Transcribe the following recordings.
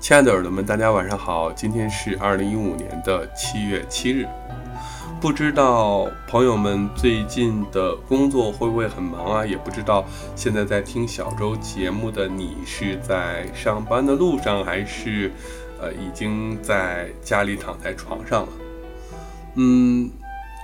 亲爱的耳朵们，大家晚上好！今天是二零一五年的七月七日，不知道朋友们最近的工作会不会很忙啊？也不知道现在在听小周节目的你是在上班的路上，还是呃已经在家里躺在床上了？嗯，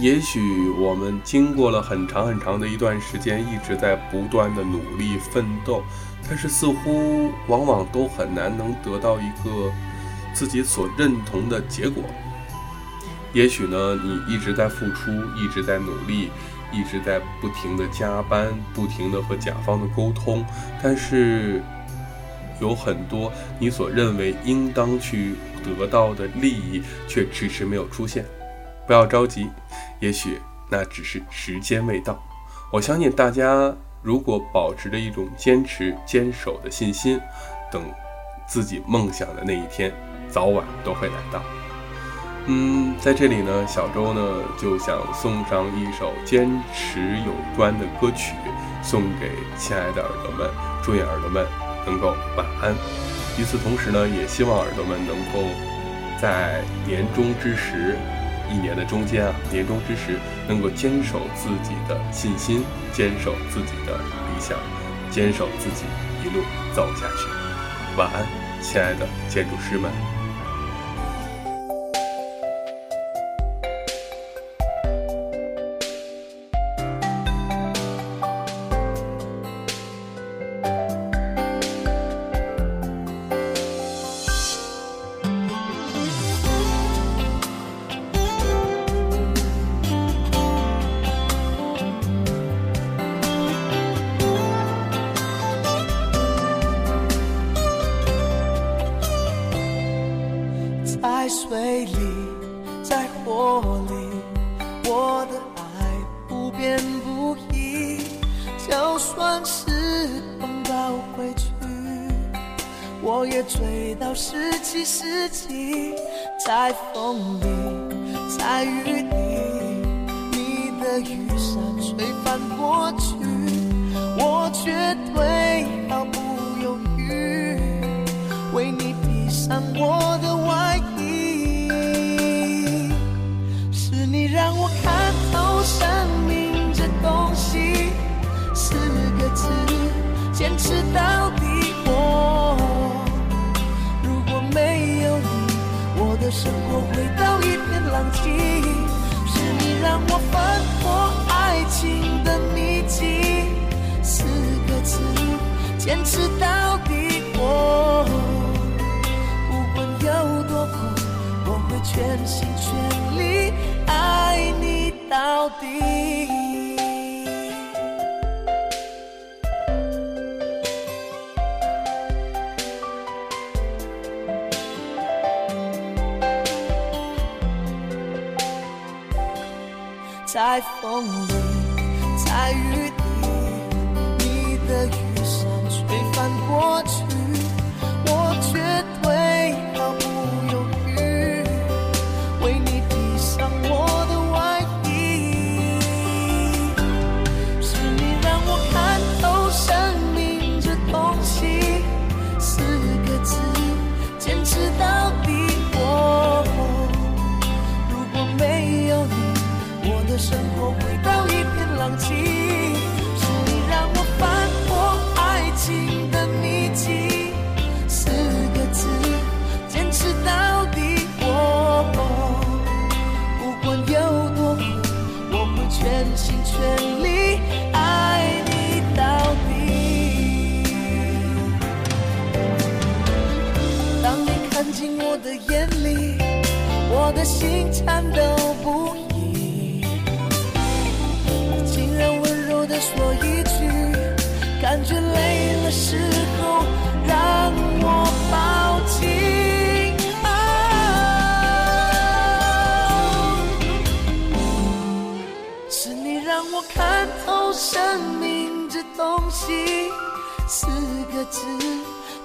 也许我们经过了很长很长的一段时间，一直在不断的努力奋斗。但是似乎往往都很难能得到一个自己所认同的结果。也许呢，你一直在付出，一直在努力，一直在不停的加班，不停的和甲方的沟通，但是有很多你所认为应当去得到的利益却迟迟没有出现。不要着急，也许那只是时间未到。我相信大家。如果保持着一种坚持、坚守的信心，等自己梦想的那一天，早晚都会来到。嗯，在这里呢，小周呢就想送上一首坚持有关的歌曲，送给亲爱的耳朵们，祝愿耳朵们能够晚安。与此同时呢，也希望耳朵们能够在年终之时。一年的中间啊，年终之时，能够坚守自己的信心，坚守自己的理想，坚守自己一路走下去。晚安，亲爱的建筑师们。水里，在火里，我的爱不变不移。就算是碰到回去，我也追到十七世纪。在风里，在雨里，你的雨伞吹翻过去，我绝对毫不犹豫，为你披上我坚持到底。我不管有多苦，我会全心全力。爱你到底，在风里，在雨里过去，我绝对毫不犹豫为你披上我的外衣，是你让我看透生命这东西四个字，坚持到底。我如果没有你，我的生活回到一片狼藉。进我的眼里，我的心颤抖不已，竟然温柔的说一句，感觉累了时候让我抱紧。是你让我看透生命这东西，四个字，